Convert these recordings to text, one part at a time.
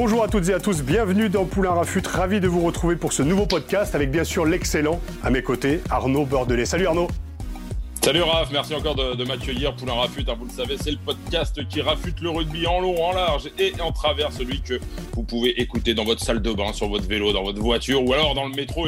Bonjour à toutes et à tous, bienvenue dans Poulain Rafut, ravi de vous retrouver pour ce nouveau podcast avec bien sûr l'excellent à mes côtés Arnaud Bordelais. Salut Arnaud Salut Raph, merci encore de, de m'accueillir. Poulain Rafut, hein, vous le savez, c'est le podcast qui rafute le rugby en long, en large et en travers, celui que vous pouvez écouter dans votre salle de bain, sur votre vélo, dans votre voiture ou alors dans le métro.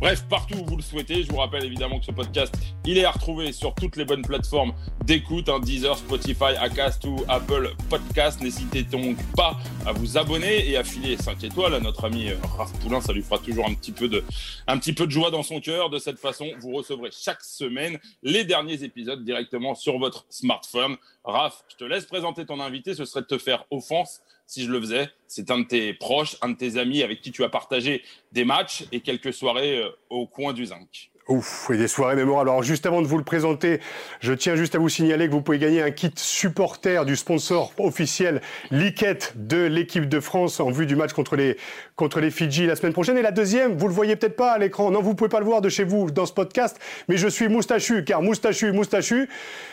Bref, partout où vous le souhaitez. Je vous rappelle évidemment que ce podcast, il est à retrouver sur toutes les bonnes plateformes d'écoute, hein, Deezer, Spotify, Acast ou Apple Podcast. N'hésitez donc pas à vous abonner et à filer 5 étoiles à notre ami euh, Raph Poulain. Ça lui fera toujours un petit peu de, un petit peu de joie dans son cœur. De cette façon, vous recevrez chaque semaine les derniers épisodes directement sur votre smartphone. Raph, je te laisse présenter ton invité. Ce serait de te faire offense si je le faisais. C'est un de tes proches, un de tes amis avec qui tu as partagé des matchs et quelques soirées euh, au coin du zinc. Ouf, et des soirées mémorables. Alors juste avant de vous le présenter, je tiens juste à vous signaler que vous pouvez gagner un kit supporter du sponsor officiel Liquette de l'équipe de France en vue du match contre les, contre les Fidji la semaine prochaine. Et la deuxième, vous le voyez peut-être pas à l'écran, non, vous pouvez pas le voir de chez vous dans ce podcast, mais je suis moustachu, car moustachu, moustachu,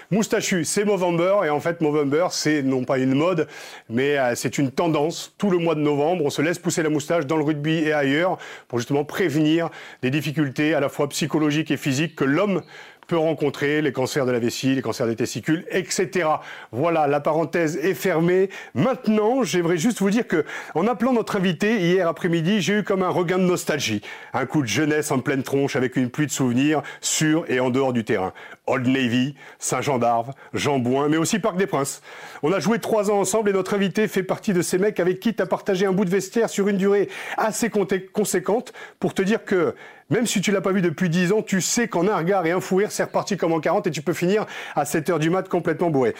moustachu, c'est Movember, et en fait Movember, c'est non pas une mode, mais euh, c'est une tendance. Tout le mois de novembre, on se laisse pousser la moustache dans le rugby et ailleurs pour justement prévenir des difficultés à la fois psychologiques et physiques que l'homme peut rencontrer, les cancers de la vessie, les cancers des testicules, etc. Voilà, la parenthèse est fermée. Maintenant, j'aimerais juste vous dire que, en appelant notre invité hier après-midi, j'ai eu comme un regain de nostalgie. Un coup de jeunesse en pleine tronche avec une pluie de souvenirs sur et en dehors du terrain. Old Navy, Saint-Jean d'Arve, Jean Bouin, mais aussi Parc des Princes. On a joué trois ans ensemble et notre invité fait partie de ces mecs avec qui tu as partagé un bout de vestiaire sur une durée assez conséquente pour te dire que même si tu l'as pas vu depuis 10 ans, tu sais qu'en un regard et un fou rire, c'est reparti comme en 40 et tu peux finir à 7 heures du mat complètement bourré.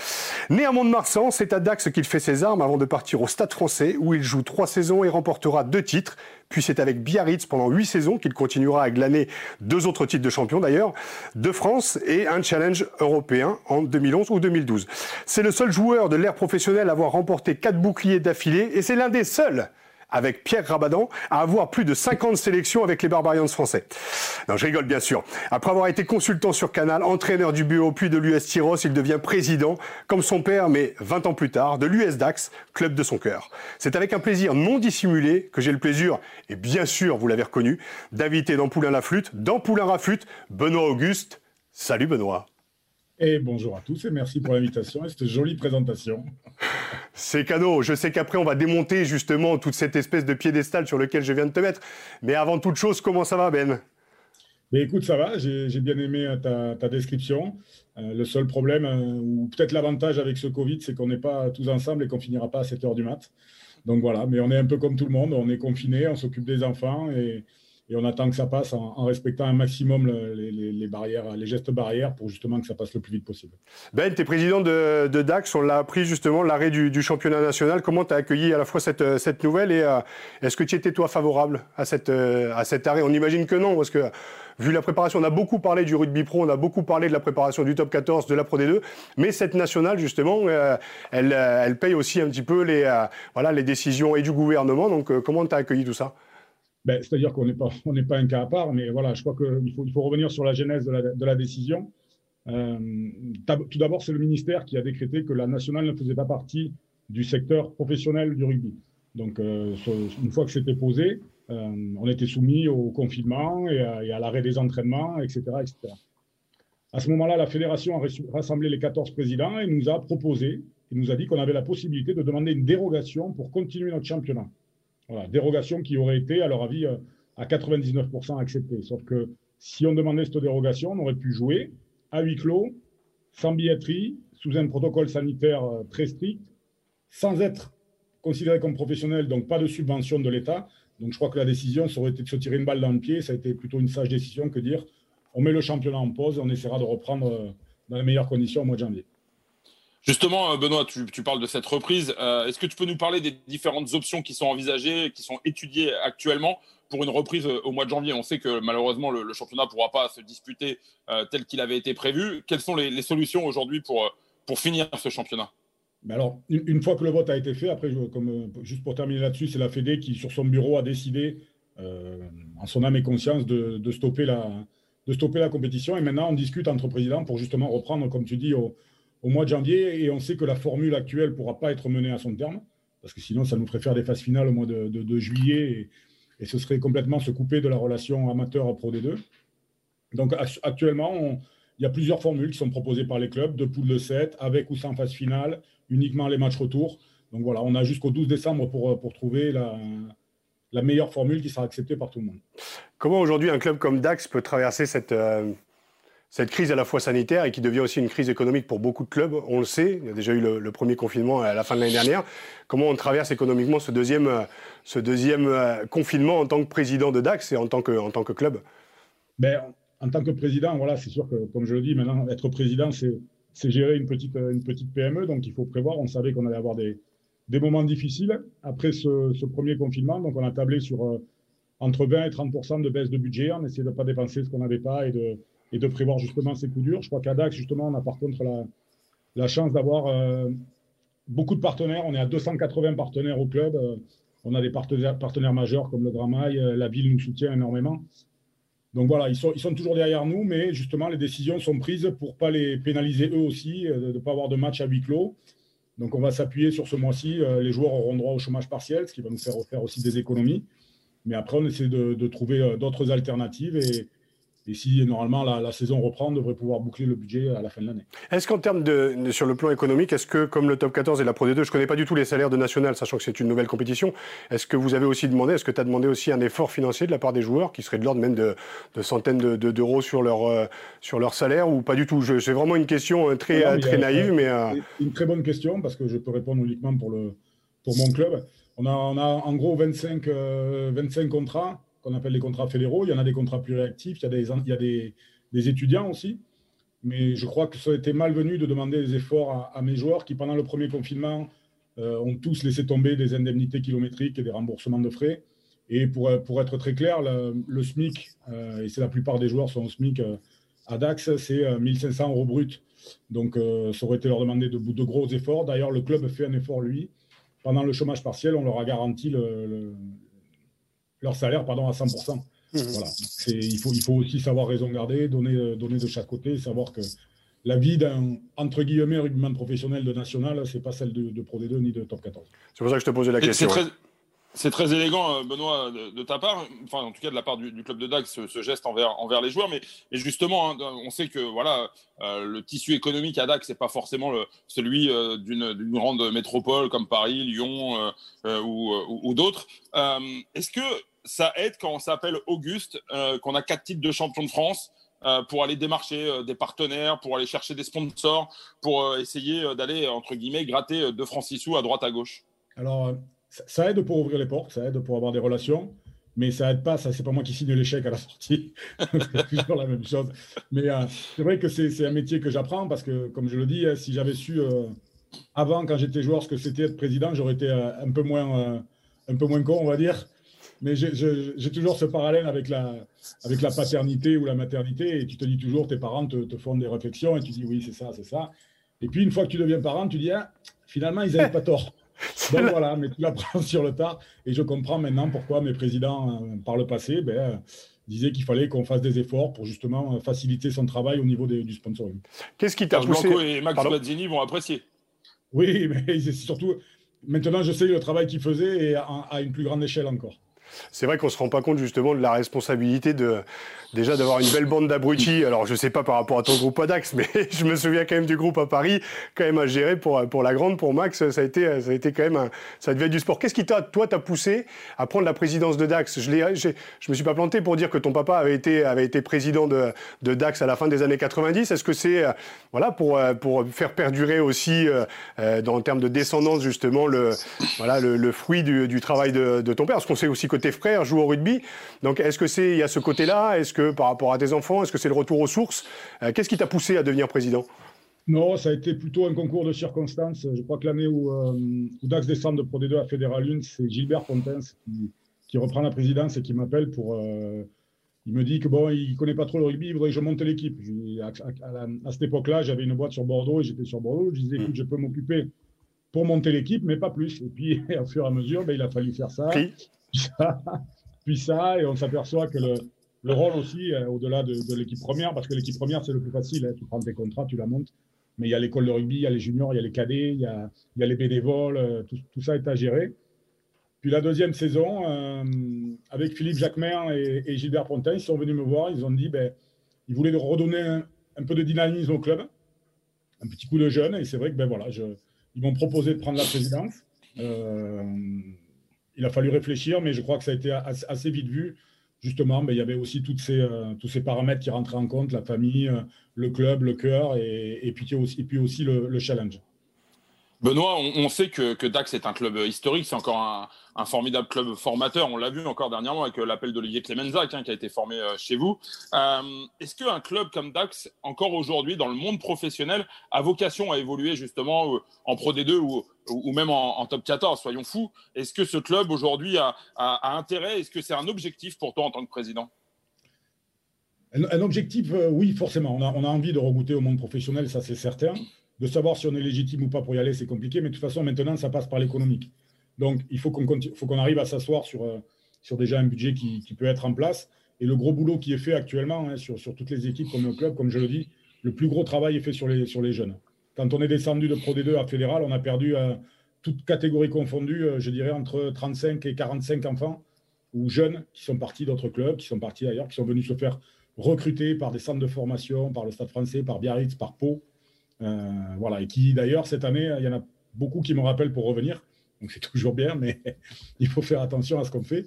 Né à Mont-de-Marsan, c'est à Dax qu'il fait ses armes avant de partir au Stade français où il joue trois saisons et remportera deux titres. Puis c'est avec Biarritz pendant huit saisons qu'il continuera à glaner deux autres titres de champion d'ailleurs, de France et un challenge européen en 2011 ou 2012. C'est le seul joueur de l'ère professionnelle à avoir remporté quatre boucliers d'affilée et c'est l'un des seuls avec Pierre Rabadan, à avoir plus de 50 sélections avec les Barbarians français. Non, je rigole bien sûr. Après avoir été consultant sur Canal, entraîneur du BO puis de l'US Tyros, il devient président, comme son père, mais 20 ans plus tard, de l'US Dax, club de son cœur. C'est avec un plaisir non dissimulé que j'ai le plaisir, et bien sûr, vous l'avez reconnu, d'inviter dans Poulain la flûte, dans Poulain Benoît Auguste. Salut Benoît. Et bonjour à tous et merci pour l'invitation et cette jolie présentation. C'est cadeau. Je sais qu'après, on va démonter justement toute cette espèce de piédestal sur lequel je viens de te mettre. Mais avant toute chose, comment ça va, Ben? Mais écoute, ça va. J'ai bien aimé ta, ta description. Euh, le seul problème, euh, ou peut-être l'avantage avec ce Covid, c'est qu'on n'est pas tous ensemble et qu'on finira pas à 7 heures du mat. Donc voilà, mais on est un peu comme tout le monde. On est confiné, on s'occupe des enfants et, et on attend que ça passe en, en respectant un maximum le- les, les- barrières, les gestes barrières pour justement que ça passe le plus vite possible. Ben, tu es président de, de Dax. On l'a appris justement, l'arrêt du, du championnat national. Comment tu as accueilli à la fois cette, cette nouvelle et euh, est-ce que tu étais, toi, favorable à, cette, euh, à cet arrêt? On imagine que non, parce que vu la préparation, on a beaucoup parlé du rugby pro, on a beaucoup parlé de la préparation du top 14, de la Pro D2, mais cette nationale, justement, euh, elle, euh, elle paye aussi un petit peu les, euh, voilà, les décisions et du gouvernement. Donc, euh, comment tu as accueilli tout ça? Ben, C'est-à-dire qu'on n'est pas, un cas à part, mais voilà, je crois qu'il faut, revenir sur la genèse de la, décision. Euh, tout d'abord, c'est le ministère qui a décrété que la nationale ne faisait pas partie du secteur professionnel du rugby. Donc, euh, une fois que c'était posé, euh, on était soumis au confinement et à, l'arrêt des entraînements, etc.. À ce moment-là, la fédération a rassemblé les 14 présidents et nous a proposé, et nous a dit qu'on avait la possibilité de demander une dérogation pour continuer notre championnat. Voilà, dérogation qui aurait été, à leur avis, euh, à 99% acceptée. Sauf que si on demandait cette dérogation, on aurait pu jouer à huis clos, sans billetterie, sous un protocole sanitaire euh, très strict, sans être considéré comme professionnel, donc pas de subvention de l'État. Donc je crois que la décision, ça aurait été de se tirer une balle dans le pied. Ça a été plutôt une sage décision que dire on met le championnat en pause on essaiera de reprendre dans les meilleures conditions au mois de janvier. Justement, Benoît, tu, parles de cette reprise. Est-ce que tu peux nous parler des différentes options qui sont envisagées, qui sont étudiées actuellement pour une reprise au mois de janvier? On sait que malheureusement, le, championnat ne pourra pas se disputer tel qu'il avait été prévu. Quelles sont les, solutions aujourd'hui pour, pour finir ce championnat? Alors, une, fois que le vote a été fait, après, comme, euh, juste pour terminer là-dessus, c'est la Fédé qui, sur son bureau, a décidé, euh, en son âme et conscience, de, stopper la, de stopper la compétition. Et maintenant, on discute entre présidents pour justement reprendre, comme tu dis, au, mois de janvier. Et on sait que la formule actuelle ne pourra pas être menée à son terme, parce que sinon, ça nous ferait faire des phases finales au mois de, juillet. Et, ce serait complètement se couper de la relation amateur-pro des deux. Donc, actuellement, il y a plusieurs formules qui sont proposées par les clubs, de poule de 7, avec ou sans phase finale uniquement les matchs retour. Donc voilà, on a jusqu'au 12 décembre pour, trouver la, la, meilleure formule qui sera acceptée par tout le monde. Comment aujourd'hui un club comme Dax peut traverser cette, euh, cette crise à la fois sanitaire et qui devient aussi une crise économique pour beaucoup de clubs On le sait, il y a déjà eu le, premier confinement à la fin de l'année dernière. Comment on traverse économiquement ce deuxième, euh, confinement en tant que président de Dax et en tant que, club? Ben, En tant que président, voilà, c'est sûr que, comme je le dis, maintenant, être président, c'est gérer une petite, PME, donc il faut prévoir. On savait qu'on allait avoir des, moments difficiles après ce, ce, premier confinement. Donc, on a tablé sur euh, entre 20 et 30 de baisse de budget. On essayait de ne pas dépenser ce qu'on n'avait pas et de, et de prévoir justement ces coups durs. Je crois qu'à Dax, justement, on a par contre la, chance d'avoir euh, beaucoup de partenaires. On est à 280 partenaires au club. Euh, on a des partenaires, majeurs comme le Dramail. la ville nous soutient énormément. Donc voilà, ils sont, toujours derrière nous, mais justement, les décisions sont prises pour ne pas les pénaliser eux aussi, euh, de ne pas avoir de match à huis clos. Donc on va s'appuyer sur ce mois-ci. Euh, les joueurs auront droit au chômage partiel, ce qui va nous faire faire aussi des économies. Mais après, on essaie de, de trouver euh, d'autres alternatives et, et si normalement la, saison reprend, on devrait pouvoir boucler le budget à la fin de l'année. Est-ce qu'en termes de, sur le plan économique, est-ce que comme le top 14 et la Pro D2, je ne connais pas du tout les salaires de National, sachant que c'est une nouvelle compétition, est-ce que vous avez aussi demandé, est-ce que tu as demandé aussi un effort financier de la part des joueurs qui serait de l'ordre même de, centaines d'euros sur leur, euh, sur leur salaire ou pas du tout? C'est vraiment une question euh, très, très naïve. mais, euh, Une très bonne question parce que je peux répondre uniquement pour, le, pour mon club. On a, on a en gros 25, 25 contrats qu'on appelle les contrats fédéraux. Il y en a des contrats plus réactifs, il y a des, il y a des, étudiants aussi. Mais je crois que ça a été malvenu de demander des efforts à, mes joueurs qui, pendant le premier confinement, euh, ont tous laissé tomber des indemnités kilométriques et des remboursements de frais. Et pour, pour être très clair, le, SMIC, euh, et c'est la plupart des joueurs sont au SMIC euh, à DAX, c'est 1500 euros brut. Donc ça aurait été leur demander de, de gros efforts. D'ailleurs, le club fait un effort, lui. Pendant le chômage partiel, on leur a garanti le, leur salaire pardon, à 100%. Mmh. Voilà. Il faut, il faut aussi savoir raison garder, donner, euh, donner de chaque côté, savoir que la vie d'un, entre guillemets, rugbyman professionnel de national, c'est pas celle de, Pro D2 ni de Top 14. C'est pour ça que je te posais la question. C'est très élégant, euh, Benoît, de, ta part, enfin en tout cas de la part du, club de Dax, ce, geste envers, envers les joueurs. Mais et justement, hein, on sait que voilà, euh, le tissu économique à Dax n'est pas forcément le, celui d'une grande métropole comme Paris, Lyon ou, ou d'autres. Est-ce que ça aide quand on s'appelle Auguste, euh, qu'on a quatre titres de champion de France, euh, pour aller démarcher euh, des partenaires, pour aller chercher des sponsors, pour essayer d'aller, entre guillemets, gratter deux francs sous à droite à gauche. Alors, ça aide pour ouvrir les portes, ça aide pour avoir des relations, mais ça aide pas, ça c'est pas moi qui signe l'échec à la sortie, c'est toujours la même chose. Mais c'est vrai que c'est un métier que j'apprends parce que, comme je le dis, hein, si j'avais su avant, quand j'étais joueur, ce que c'était être président, j'aurais été un peu moins, un peu moins con, on va dire mais j'ai toujours ce parallèle avec la, avec la paternité ou la maternité. Et tu te dis toujours, tes parents te, font des réflexions et tu dis oui, c'est ça, c'est ça. Et puis une fois que tu deviens parent, tu dis ah, finalement, ils n'avaient pas tort. Donc voilà, mais tu l'apprends sur le tard. Et je comprends maintenant pourquoi mes présidents, euh, par le passé, ben, disaient qu'il fallait qu'on fasse des efforts pour justement faciliter son travail au niveau du sponsoring. Qu'est-ce qui t'a poussé Blanco et Max Mazzini vont apprécier. Oui, mais surtout maintenant je sais le travail qu'ils faisaient et à une plus grande échelle encore. C'est vrai qu'on ne se rend pas compte justement de la responsabilité de, déjà d'avoir une belle bande d'abrutis. Alors, je sais pas par rapport à ton groupe à Dax, mais je me souviens quand même du groupe à Paris, quand même à gérer pour, pour la grande, pour Max, ça a été, ça a été quand même, un, ça devait être du sport. Qu'est-ce qui t'a, toi, t'a poussé à prendre la présidence de Dax? Je ne je me suis pas planté pour dire que ton papa avait été, avait été président de, de Dax à la fin des années 90. Est-ce que c'est, euh, voilà, pour, euh, pour faire perdurer aussi, euh, dans, en termes de descendance, justement, le, voilà, le, fruit du, du travail de, de ton père? Parce qu'on sait aussi que tes frères au rugby. Donc, est-ce que c'est il y a ce côté-là? Est-ce que par rapport à tes enfants, est-ce que c'est le retour aux sources? Qu'est-ce qui t'a poussé à devenir président? Non, ça a été plutôt un concours de circonstances. Je crois que l'année où, Dax descend de Pro D2 à Fédéral 1, c'est Gilbert Fontens qui, qui, reprend la présidence et qui m'appelle pour il me dit que bon, il connaît pas trop le rugby, il voudrait que je monte l'équipe. À, cette époque-là, j'avais une boîte sur Bordeaux et j'étais sur Bordeaux. Je disais, écoute, je peux m'occuper pour monter l'équipe, mais pas plus. Et puis, au fur et à mesure, ben, il a fallu faire ça, puis ça, et on s'aperçoit que le, rôle aussi, euh, au-delà de, l'équipe première, parce que l'équipe première, c'est le plus facile. Hein. tu prends tes contrats, tu la montes. Mais il y a l'école de rugby, il y a les juniors, il y a les cadets, il y a, les bénévoles, euh, tout, ça est à gérer. Puis la deuxième saison, euh, avec Philippe Jacquemin et, Gilbert Pontin, ils sont venus me voir. Ils ont dit ben, ils voulaient redonner un, peu de dynamisme au club, un petit coup de jeune. Et c'est vrai que ben, voilà, ils m'ont proposé de prendre la présidence. Il a fallu réfléchir, mais je crois que ça a été assez, vite vu. Justement, ben, il y avait aussi ces, euh, tous ces paramètres qui rentraient en compte la famille, le club, le cœur et, puis, aussi, puis aussi le challenge. Benoît, on, sait que, Dax est un club historique, c'est encore un, formidable club formateur. On l'a vu encore dernièrement avec euh, l'appel d'Olivier Clemenzac qui a été formé euh, chez vous. Euh, est-ce qu'un club comme Dax, encore aujourd'hui dans le monde professionnel, a vocation à évoluer justement en Pro D2 ou, même en, Top 14 Soyons fous. Est-ce que ce club aujourd'hui a, intérêt? Est-ce que c'est un objectif pour toi en tant que président? Un, objectif, oui, forcément. On a, on a envie de regoûter au monde professionnel, ça c'est certain de savoir si on est légitime ou pas pour y aller, c'est compliqué, mais de toute façon, maintenant, ça passe par l'économique. Donc, il faut qu'on qu'on arrive à s'asseoir sur, euh, sur déjà un budget qui, qui, peut être en place. Et le gros boulot qui est fait actuellement hein, sur, sur, toutes les équipes comme le club, comme je le dis, le plus gros travail est fait sur les, sur les jeunes. Quand on est descendu de Pro D2 à Fédéral, on a perdu, euh, toutes catégories confondues, euh, je dirais entre 35 et 45 enfants ou jeunes qui sont partis d'autres clubs, qui sont partis ailleurs, qui sont venus se faire recruter par des centres de formation, par le Stade français, par Biarritz, par Pau. Euh, voilà, et qui d'ailleurs, cette année, il y en a beaucoup qui me rappellent pour revenir. Donc c'est toujours bien, mais il faut faire attention à ce qu'on fait.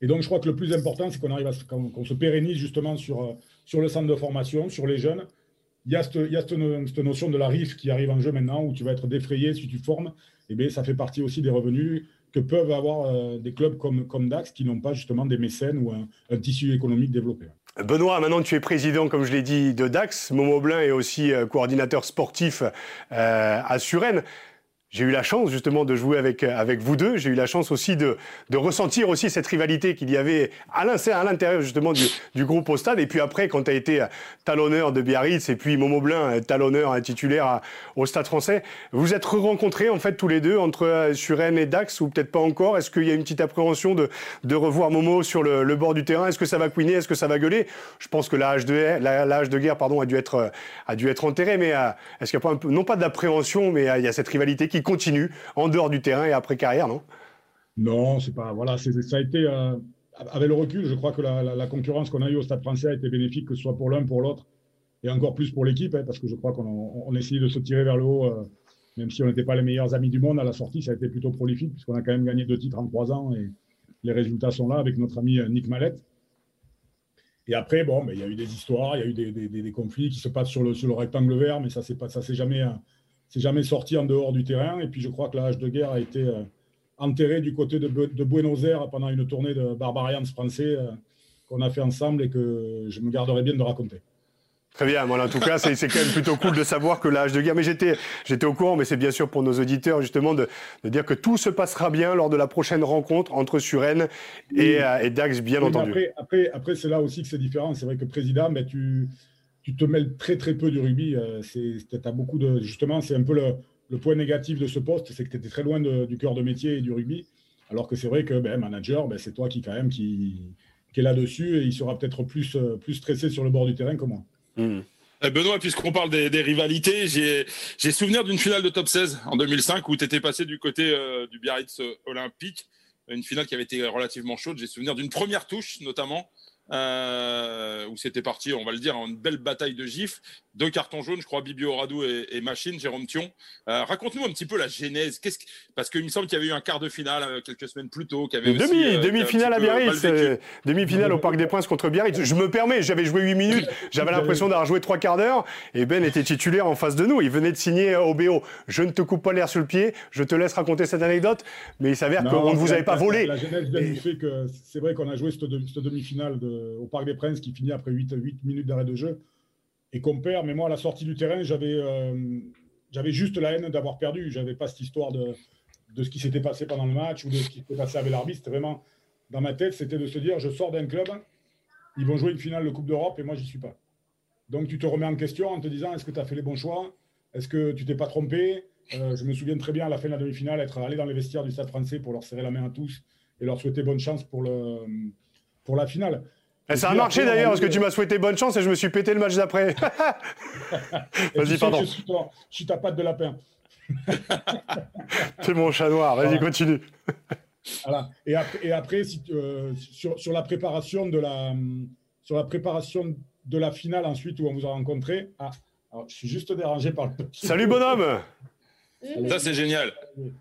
Et donc je crois que le plus important, c'est qu'on arrive à qu'on se pérennise justement sur, euh, sur le centre de formation, sur les jeunes. Il y a, cette, il y a cette, notion de la RIF qui arrive en jeu maintenant, où tu vas être défrayé si tu formes. Et eh bien, ça fait partie aussi des revenus que peuvent avoir euh, des clubs comme, comme DAX qui n'ont pas justement des mécènes ou un tissu économique développé. Benoît, maintenant tu es président, comme je l'ai dit, de DAX. Momo Blin est aussi euh, coordinateur sportif euh, à Suresnes. J'ai eu la chance justement de jouer avec, euh, avec vous deux. J'ai eu la chance aussi de, de ressentir aussi cette rivalité qu'il y avait à l'intérieur justement du, du, groupe au stade. Et puis après, quand tu as été euh, talonneur de Biarritz et puis Momo Blin, euh, talonneur titulaire au stade français, vous êtes rencontrés en fait tous les deux entre Suren et Dax ou peut-être pas encore? Est-ce qu'il y a une petite appréhension de, de revoir Momo sur le, le bord du terrain? Est-ce que ça va couiner? Est-ce que ça va gueuler? Je pense que l'âge de, l'âge de guerre pardon, a, dû être, a dû être enterré, mais est-ce qu'il n'y a pas un peu, non pas d'appréhension, mais il y a cette rivalité qui continue en dehors du terrain et après carrière, non? Non, c'est pas. Voilà, ça a été. Euh, avec le recul, je crois que la, concurrence qu'on a eue au Stade français a été bénéfique, que ce soit pour l'un, pour l'autre, et encore plus pour l'équipe, hein, parce que je crois qu'on on essayait de se tirer vers le haut, euh, même si on n'était pas les meilleurs amis du monde à la sortie, ça a été plutôt prolifique, puisqu'on a quand même gagné deux titres en trois ans, et les résultats sont là avec notre ami euh, Nick Mallette. Et après, bon, il y a eu des histoires, il y a eu des, conflits qui se passent sur le, sur le rectangle vert, mais ça, ça, c'est jamais c'est jamais sorti en dehors du terrain. Et puis je crois que l'âge de guerre a été euh, enterré du côté de, Buenos Aires pendant une tournée de Barbarians français euh, qu'on a fait ensemble et que je me garderai bien de raconter. Très bien. Voilà, en tout cas, c'est quand même plutôt cool de savoir que l'âge de guerre. Mais j'étais, j'étais au courant, mais c'est bien sûr pour nos auditeurs justement de, dire que tout se passera bien lors de la prochaine rencontre entre Suren et, euh, Dax, bien entendu. Après, après, après c'est là aussi que c'est différent. C'est vrai que président, mais tu, tu te mêles très très peu du rugby. Euh, c'est, as beaucoup de, justement, c'est un peu le, point négatif de ce poste, c'est que tu étais très loin du cœur de métier et du rugby. Alors que c'est vrai que ben, manager, ben, c'est toi qui quand même qui, est là-dessus et il sera peut-être plus, euh, plus stressé sur le bord du terrain que moi. Mmh. Eh, Benoît, puisqu'on parle des, rivalités, j'ai, j'ai souvenir d'une finale de top 16 en 2005 où tu étais passé du côté euh, du Biarritz Olympique, une finale qui avait été relativement chaude. J'ai souvenir d'une première touche notamment euh, où c'était parti, on va le dire, en une belle bataille de gifs. Deux cartons jaunes, je crois, Bibio Radou et, Machine, Jérôme Thion. Euh, raconte-nous un petit peu la genèse. Qu'est-ce Parce qu'il me semble qu'il y avait eu un quart de finale euh, quelques semaines plus tôt. Demi, euh, demi-finale à Biarritz. demi-finale au Parc des Princes contre Biarritz. Je me permets, j'avais joué 8 minutes. J'avais l'impression d'avoir joué trois quarts d'heure. Et Ben était titulaire en face de nous. Il venait de signer au BO. Je ne te coupe pas l'air sur le pied. Je te laisse raconter cette anecdote. Mais il s'avère qu'on ne vous avait pas volé. La, genèse vient du fait que c'est vrai qu'on a joué cette, demi-finale au Parc des Princes qui finit après 8, 8 minutes d'arrêt de jeu et qu'on perd. Mais moi, à la sortie du terrain, j'avais euh, j'avais juste la haine d'avoir perdu. J'avais pas cette histoire de, de ce qui s'était passé pendant le match ou de ce qui s'était passé avec l'arbitre. C'était vraiment dans ma tête, c'était de se dire je sors d'un club, ils vont jouer une finale de Coupe d'Europe et moi, j'y suis pas. Donc, tu te remets en question en te disant est-ce que tu as fait les bons choix? Est-ce que tu t'es pas trompé? Euh, Je me souviens très bien à la fin de la demi-finale être allé dans les vestiaires du Stade français pour leur serrer la main à tous et leur souhaiter bonne chance pour, le, pour la finale. Et ça a marché d'ailleurs, parce que tu m'as souhaité bonne chance et je me suis pété le match d'après. Vas-y, pardon. Je suis, ta patte de lapin. C'est mon chat noir, vas-y, continue. voilà. Et après, et après si, euh, sur, sur, la préparation de la, sur la préparation de la finale ensuite où on vous a rencontré. Ah, je suis juste dérangé par le. Salut bonhomme ça, c'est génial.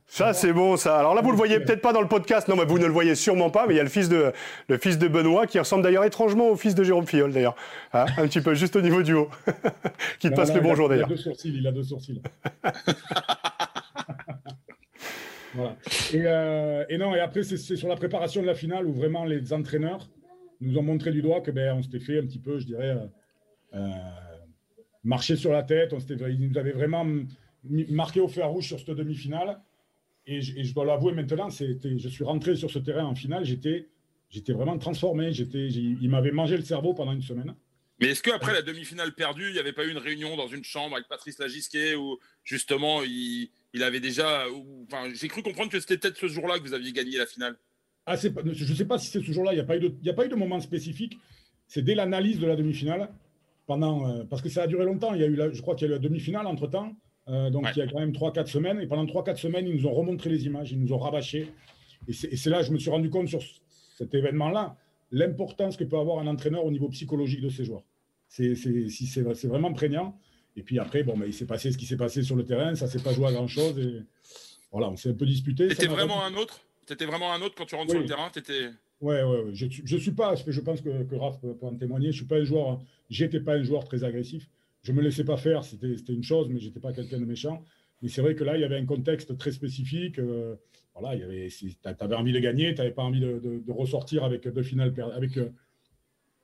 Ça, c'est bon, ça. Alors là, vous le voyez peut-être pas dans le podcast. Non, mais vous ne le voyez sûrement pas. Mais il y a le fils de, le fils de Benoît qui ressemble d'ailleurs étrangement au fils de Jérôme Fillol, d'ailleurs. Hein, un petit peu, juste au niveau du haut. qui te passe le bonjour, d'ailleurs. Il a deux sourcils. Il a deux sourcils. voilà. Et, euh, et, non, et après, c'est sur la préparation de la finale où vraiment les entraîneurs nous ont montré du doigt que ben, on s'était fait un petit peu, je dirais, euh, euh marcher sur la tête. On ils nous avaient vraiment marqué au fer rouge sur cette demi-finale. Et je, je dois l'avouer maintenant, je suis rentré sur ce terrain en finale, j'étais, j'étais vraiment transformé. J'étais, il m'avait mangé le cerveau pendant une semaine. Mais est-ce qu'après la demi-finale perdue, il n'y avait pas eu une réunion dans une chambre avec Patrice Lagisquet où justement il, il avait déjà. enfin, j'ai cru comprendre que c'était peut-être ce jour-là que vous aviez gagné la finale. Ah, je ne sais pas si c'est ce jour-là, il n'y a, pas eu de, a pas eu de moment spécifique. C'est dès l'analyse de la demi-finale. Pendant, euh, parce que ça a duré longtemps. Il y a eu je crois qu'il y a eu la demi-finale entre temps. Euh, donc il y a quand même 3-4 semaines. Et pendant 3-4 semaines, ils nous ont remontré les images, ils nous ont rabâché. Et c'est là que je me suis rendu compte sur cet événement-là, l'importance que peut avoir un entraîneur au niveau psychologique de ses joueurs. C'est vraiment prégnant. Et puis après, bon, il s'est passé ce qui s'est passé sur le terrain, ça ne s'est pas joué à grand-chose. Et voilà, on s'est un peu disputé. C'était vraiment un autre? C'était vraiment un autre quand tu rentres sur le terrain? Étais... Ouais, ouais, ouais. Je ne suis pas, je pense que, que Raph peut, en témoigner, je suis pas un joueur, j'étais pas un joueur très agressif je me laissais pas faire, c'était une chose, mais j'étais pas quelqu'un de méchant. Mais c'est vrai que là, il y avait un contexte très spécifique. Euh, voilà, il tu avais envie de gagner, tu n'avais pas envie de, de, ressortir avec deux finales, avec euh,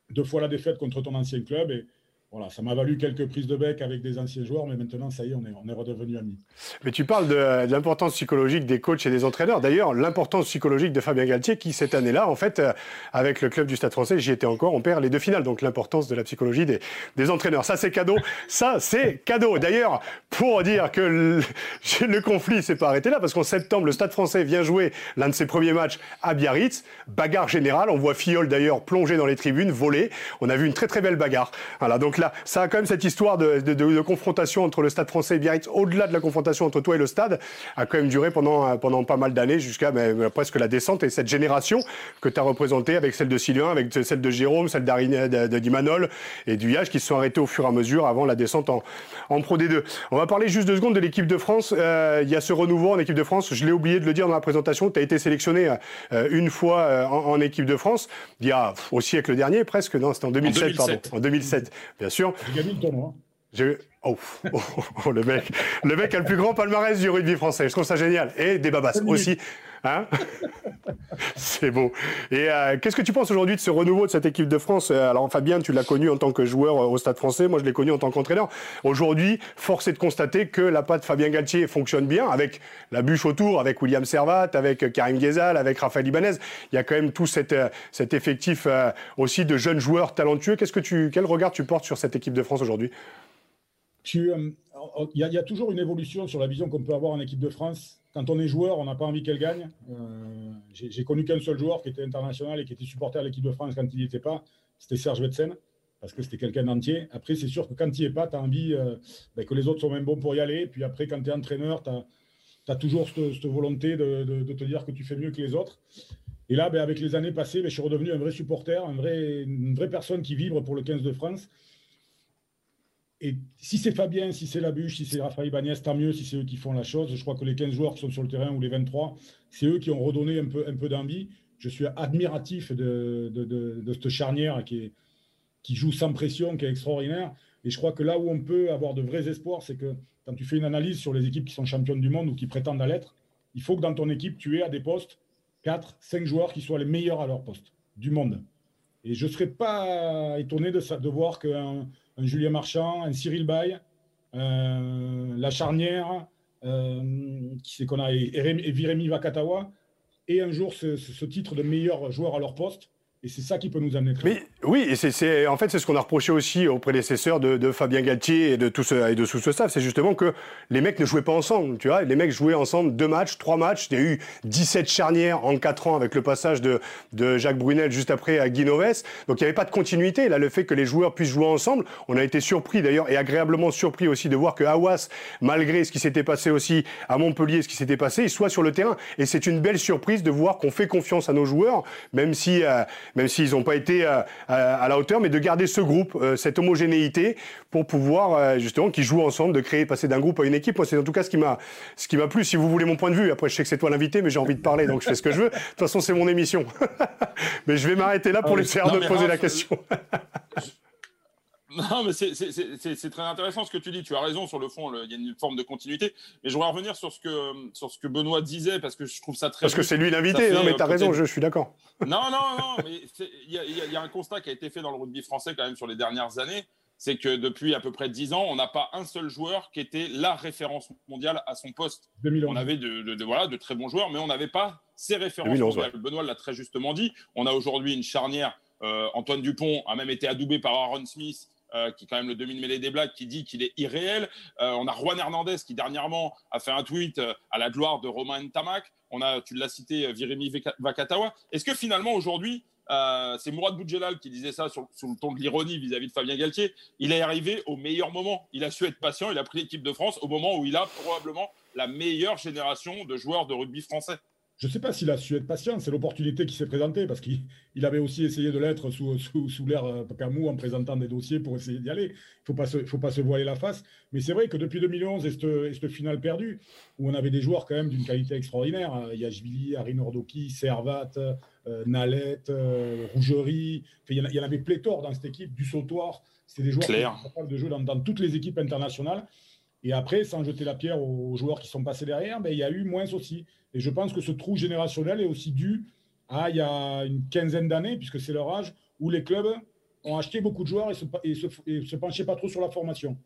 deux fois la défaite contre ton ancien club. Et, voilà, ça m'a valu quelques prises de bec avec des anciens joueurs, mais maintenant, ça y est, on est, on redevenu amis. Mais tu parles de, l'importance psychologique des coachs et des entraîneurs. D'ailleurs, l'importance psychologique de Fabien Galtier, qui cette année-là, en fait, euh, avec le club du Stade français, j'y étais encore, on perd les deux finales. Donc l'importance de la psychologie des, entraîneurs. Ça, c'est cadeau. Ça, c'est cadeau. D'ailleurs, pour dire que le, conflit s'est pas arrêté là, parce qu'en septembre, le Stade français vient jouer l'un de ses premiers matchs à Biarritz. Bagarre générale. On voit Fiol, d'ailleurs, plonger dans les tribunes, voler. On a vu une très, très belle bagarre. Voilà. Donc ça a quand même cette histoire de, confrontation entre le Stade français et Biarritz, au-delà de la confrontation entre toi et le Stade, a quand même duré pendant, pendant pas mal d'années, jusqu'à presque la descente. Et cette génération que tu as représentée avec celle de Sylvain, avec celle de Jérôme, celle d'Imanol et du Yage, qui se sont arrêtés au fur et à mesure avant la descente en, en Pro D2. On va parler juste deux secondes de l'équipe de France. Euh, il y a ce renouveau en équipe de France. Je l'ai oublié de le dire dans la présentation. Tu as été sélectionné euh, une fois euh, en, équipe de France, il y a au siècle dernier presque. Non, c'était en 2007, pardon. En 2007, bien sûr. J'ai gagné le tournoi. Oh, oh, oh, le mec, le mec a le plus grand palmarès du rugby français. Je trouve ça génial. Et des babas aussi. Hein C'est beau. Et euh, qu'est-ce que tu penses aujourd'hui de ce renouveau de cette équipe de France? Euh, Alors Fabien, tu l'as connu en tant que joueur euh, au Stade français. Moi, je l'ai connu en tant qu'entraîneur. Aujourd'hui, force est de constater que la patte Fabien Galtier fonctionne bien avec la bûche autour, avec William Servat, avec Karim Ghezal, avec Raphaël Ibanez. Il y a quand même tout cet, effectif aussi de jeunes joueurs talentueux. Qu'est-ce que tu, quel regard tu portes sur cette équipe de France aujourd'hui? Il y, a toujours une évolution sur la vision qu'on peut avoir en équipe de France quand on est joueur, on n'a pas envie qu'elle gagne. Euh, j'ai connu qu'un seul joueur qui était international et qui était supporter à l'équipe de France quand il n'y était pas. C'était Serge Wetsen, parce que c'était quelqu'un d'entier. Après, c'est sûr que quand il n'y est pas, tu as envie euh, ben, que les autres soient même bons pour y aller. Puis après, quand tu es entraîneur, tu as, toujours cette, volonté de, te dire que tu fais mieux que les autres. Et là, ben, avec les années passées, ben, je suis redevenu un vrai supporter, une vraie personne qui vibre pour le 15 de France. Et si c'est Fabien, si c'est Labuche, si c'est Raphaël Ibanez, tant mieux si c'est eux qui font la chose. Je crois que les 15 joueurs qui sont sur le terrain ou les 23, c'est eux qui ont redonné un peu, un d'envie. Je suis admiratif de, cette charnière qui joue sans pression, qui est extraordinaire. Et je crois que là où on peut avoir de vrais espoirs, c'est que quand tu fais une analyse sur les équipes qui sont championnes du monde ou qui prétendent à l'être, il faut que dans ton équipe, tu aies à des postes 4, 5 joueurs qui soient les meilleurs à leur poste du monde. Et je ne serais pas étonné de, de voir qu'un un Julien Marchand, un Cyril Bay, euh, la charnière, euh, qui c'est qu'on a, et, Vakatawa, et un jour ce, titre de meilleur joueur à leur poste. Et c'est ça qui peut nous amener très Mais, Oui, et c'est, en fait, c'est ce qu'on a reproché aussi aux prédécesseurs de, de Fabien Galtier et de tout ce, et de tout ce staff. C'est justement que les mecs ne jouaient pas ensemble. Tu vois, les mecs jouaient ensemble deux matchs, trois matchs. Il y a eu 17 charnières en quatre ans avec le passage de, de Jacques Brunel juste après à Guinoves. Donc il n'y avait pas de continuité. Là, le fait que les joueurs puissent jouer ensemble, on a été surpris d'ailleurs et agréablement surpris aussi de voir que Awas, malgré ce qui s'était passé aussi à Montpellier, ce qui s'était passé, il soit sur le terrain. Et c'est une belle surprise de voir qu'on fait confiance à nos joueurs, même si, euh, même s'ils n'ont pas été euh, à, la hauteur, mais de garder ce groupe, euh, cette homogénéité, pour pouvoir euh, justement qu'ils jouent ensemble, de créer, passer d'un groupe à une équipe. Moi, c'est en tout cas ce qui m'a, ce qui m'a plu. Si vous voulez mon point de vue, après je sais que c'est toi l'invité, mais j'ai envie de parler, donc je fais ce que je veux. De toute façon, c'est mon émission. mais je vais m'arrêter là pour ah, laisser de poser la question. Non, mais c'est très intéressant ce que tu dis. Tu as raison sur le fond. il y a une forme de continuité. Mais je voudrais revenir sur ce que sur ce que Benoît disait parce que je trouve ça très. Parce que c'est lui l'invité. Non, mais tu as raison. Je, suis d'accord. Non, non, non. mais il y, a un constat qui a été fait dans le rugby français quand même sur les dernières années. C'est que depuis à peu près 10 ans, on n'a pas un seul joueur qui était la référence mondiale à son poste. On avait de, voilà, de très bons joueurs, mais on n'avait pas ces références mondiales. Benoît l'a très justement dit. On a aujourd'hui une charnière. Euh, Antoine Dupont a même été adoubé par Aaron Smith euh, qui est quand même le demi-mêlée des blagues, qui dit qu'il est irréel. Euh, on a Juan Hernandez qui dernièrement a fait un tweet euh, à la gloire de Romain Tamac. On a, tu l'as cité, Viremi Vakatawa. Est-ce que finalement aujourd'hui, c'est Mourad Boudjelal qui disait ça sur, le ton de l'ironie vis-à-vis de Fabien Galtier. Il est arrivé au meilleur moment. Il a su être patient. Il a pris l'équipe de France au moment où il a probablement la meilleure génération de joueurs de rugby français. Je ne sais pas s'il a su être patient, c'est l'opportunité qui s'est présentée, parce qu'il avait aussi essayé de l'être sous, sous, sous l'ère euh, Camus en présentant des dossiers pour essayer d'y aller. Il ne faut pas se voiler la face. Mais c'est vrai que depuis 2011 et cette, finale perdue, où on avait des joueurs quand même d'une qualité extraordinaire, hein, Yachvili, Harry Nordoki, Servat, euh, Nalette, euh, Rougerie, il y, en avait pléthore dans cette équipe, du sautoir. C'était des joueurs qui étaient capables de jouer dans, dans toutes les équipes internationales. Et après, sans jeter la pierre aux joueurs qui sont passés derrière, ben, il y a eu moins aussi. Et je pense que ce trou générationnel est aussi dû à il y a une quinzaine d'années, puisque c'est leur âge, où les clubs ont acheté beaucoup de joueurs et se, se, penchaient pas trop sur la formation.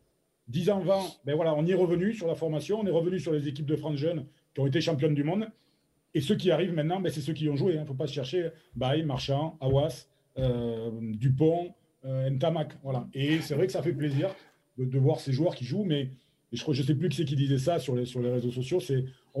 10 ans, 20, ben voilà, on y est revenu sur la formation, on est revenu sur les équipes de France jeunes qui ont été championnes du monde. Et ceux qui arrivent maintenant, ben c'est ceux qui ont joué. Il hein. ne faut pas se chercher. Baye, Marchand, Awas, euh, Dupont, euh, Ntamak. Voilà. Et c'est vrai que ça fait plaisir de, de, voir ces joueurs qui jouent, mais je ne sais plus qui c'est qui disait ça sur les, réseaux sociaux,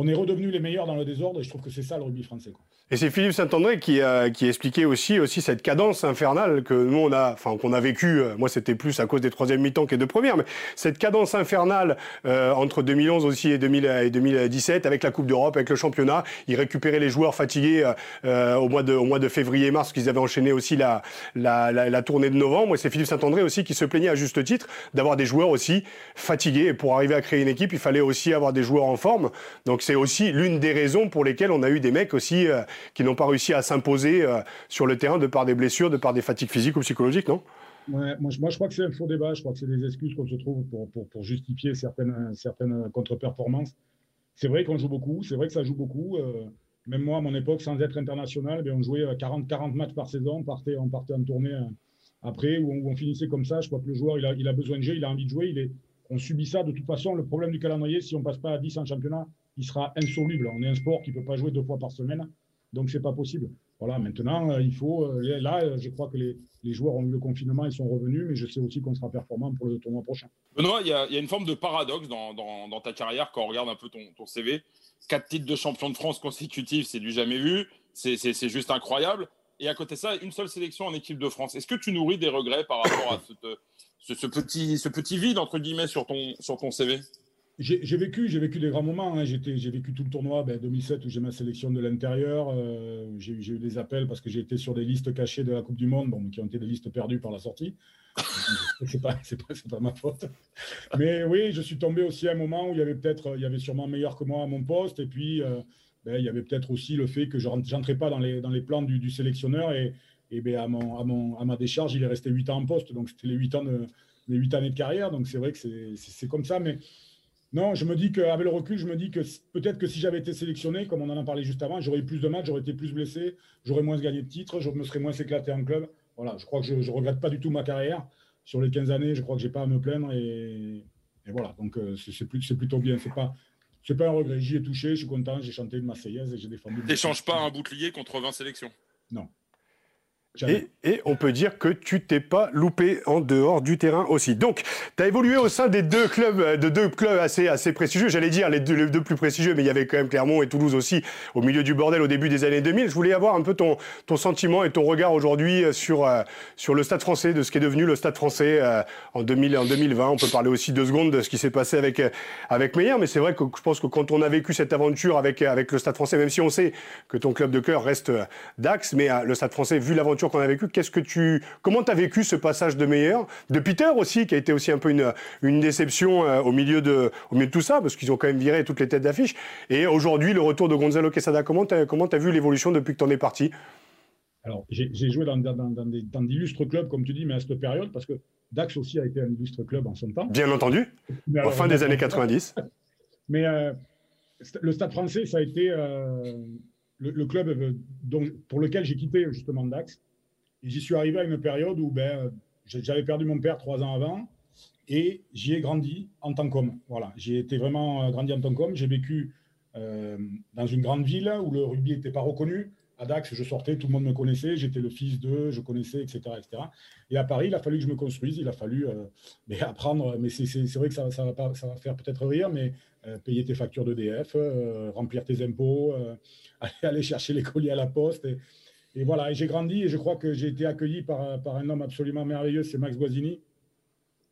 on est redevenu les meilleurs dans le désordre et je trouve que c'est ça le rugby français. Et c'est Philippe Saint-André qui, a, qui expliquait aussi, aussi cette cadence infernale que nous on a, enfin qu'on a vécu. Euh, moi c'était plus à cause des troisième mi-temps que de première, mais cette cadence infernale euh, entre 2011 aussi et, 2017 avec la Coupe d'Europe, avec le championnat, ils récupéraient les joueurs fatigués euh, au mois de au mois de février-mars qu'ils avaient enchaîné aussi la la, la, tournée de novembre. Et c'est Philippe Saint-André aussi qui se plaignait à juste titre d'avoir des joueurs aussi fatigués. Et pour arriver à créer une équipe, il fallait aussi avoir des joueurs en forme. Donc c'est aussi l'une des raisons pour lesquelles on a eu des mecs aussi qui n'ont pas réussi à s'imposer euh, sur le terrain de par des blessures, de par des fatigues physiques ou psychologiques, non? Moi, moi, je crois que c'est un faux débat. Je crois que c'est des excuses qu'on se trouve pour, pour, justifier certaines, certaines contre-performances. C'est vrai qu'on joue beaucoup. C'est vrai que ça joue beaucoup. Euh, même moi, à mon époque, sans être international, ben, on jouait 40, 40 matchs par saison. On partait, on partait en tournée euh, après, où on, finissait comme ça. Je crois que le joueur, il a, il a besoin de jouer, il a envie de jouer. Il est, on subit ça. De toute façon, le problème du calendrier, si on passe pas à 10 en championnat, il sera insoluble. On est un sport qui peut pas jouer deux fois par semaine. Donc, c'est pas possible. Voilà, maintenant, euh, il faut. Euh, là, euh, je crois que les, joueurs ont eu le confinement, ils sont revenus, mais je sais aussi qu'on sera performant pour le tournoi prochain. Benoît, il y, a, une forme de paradoxe dans, ta carrière quand on regarde un peu ton, CV. Quatre titres de champion de France consécutifs, c'est du jamais vu. C'est juste incroyable. Et à côté de ça, une seule sélection en équipe de France. Est-ce que tu nourris des regrets par rapport à ce, ce, petit, ce petit vide, entre guillemets, sur ton, sur ton CV j'ai vécu, j'ai vécu des grands moments. Hein. J'ai vécu tout le tournoi ben, 2007 où j'ai ma sélection de l'intérieur. Euh, j'ai eu des appels parce que j'ai été sur des listes cachées de la Coupe du Monde, bon, qui ont été des listes perdues par la sortie. c'est pas, pas, pas, ma faute. Mais oui, je suis tombé aussi à un moment où il y avait peut-être, il y avait sûrement meilleur que moi à mon poste. Et puis, euh, ben, il y avait peut-être aussi le fait que je n'entrais pas dans les, dans les plans du, sélectionneur. Et, et ben, à, mon, à, mon, à ma décharge, il est resté 8 ans en poste. Donc, c'était les 8 ans de, les 8 années de carrière. Donc, c'est vrai que c'est comme ça. Mais non, je me dis qu'avec le recul, je me dis que peut-être que si j'avais été sélectionné, comme on en a parlé juste avant, j'aurais eu plus de matchs, j'aurais été plus blessé, j'aurais moins gagné de titres, je me serais moins éclaté en club. Voilà, je crois que je ne regrette pas du tout ma carrière. Sur les 15 années, je crois que je n'ai pas à me plaindre. Et, voilà, donc euh, c'est plutôt bien. Ce n'est pas, pas un regret. J'y ai touché, je suis content, j'ai chanté une Marseillaise et j'ai défendu. T'échanges pas un bouclier contre 20 sélections? Non. Et, on peut dire que tu t'es pas loupé en dehors du terrain aussi. Donc, tu as évolué au sein des deux clubs, euh, de deux clubs assez, assez prestigieux. J'allais dire les deux, plus prestigieux, mais il y avait quand même Clermont et Toulouse aussi au milieu du bordel au début des années 2000. Je voulais avoir un peu ton, ton sentiment et ton regard aujourd'hui euh, sur, euh, sur le stade français, de ce qui est devenu le stade français en, 2000, en 2020. On peut parler aussi deux secondes de ce qui s'est passé avec, avec Meyer, mais c'est vrai que je pense que quand on a vécu cette aventure avec, avec le stade français, même si on sait que ton club de cœur reste Dax, mais le stade français, vu l'aventure qu'on a vécue, qu'est-ce que tu, comment tu as vécu ce passage de meilleur De Peter aussi, qui a été aussi un peu une, une déception euh, au, milieu de, au milieu de tout ça, parce qu'ils ont quand même viré toutes les têtes d'affiche. Et aujourd'hui, le retour de Gonzalo Quesada, comment tu as, vu l'évolution depuis que tu en es parti? Alors, j'ai joué dans, dans, d'illustres clubs, comme tu dis, mais à cette période, parce que Dax aussi a été un illustre club en son temps. Bien entendu, en fin des années 90. Mais euh, le Stade français, ça a été euh, le, club pour lequel j'ai quitté justement Dax. J'y suis arrivé à une période où ben, j'avais perdu mon père trois ans avant et j'y ai grandi en tant qu'homme. Voilà, j'ai été vraiment euh, grandi en tant qu'homme. J'ai vécu euh, dans une grande ville où le rugby n'était pas reconnu. À Dax, je sortais, tout le monde me connaissait, j'étais le fils d'eux, je connaissais, etc., etc. Et à Paris, il a fallu que je me construise, il a fallu euh, mais apprendre, mais c'est vrai que ça, va, faire peut-être rire, mais payer tes factures d'EDF, remplir tes impôts, aller, chercher les colis à la poste. Et voilà, j'ai grandi et je crois que j'ai été accueilli par, un homme absolument merveilleux, c'est Max Guazzini,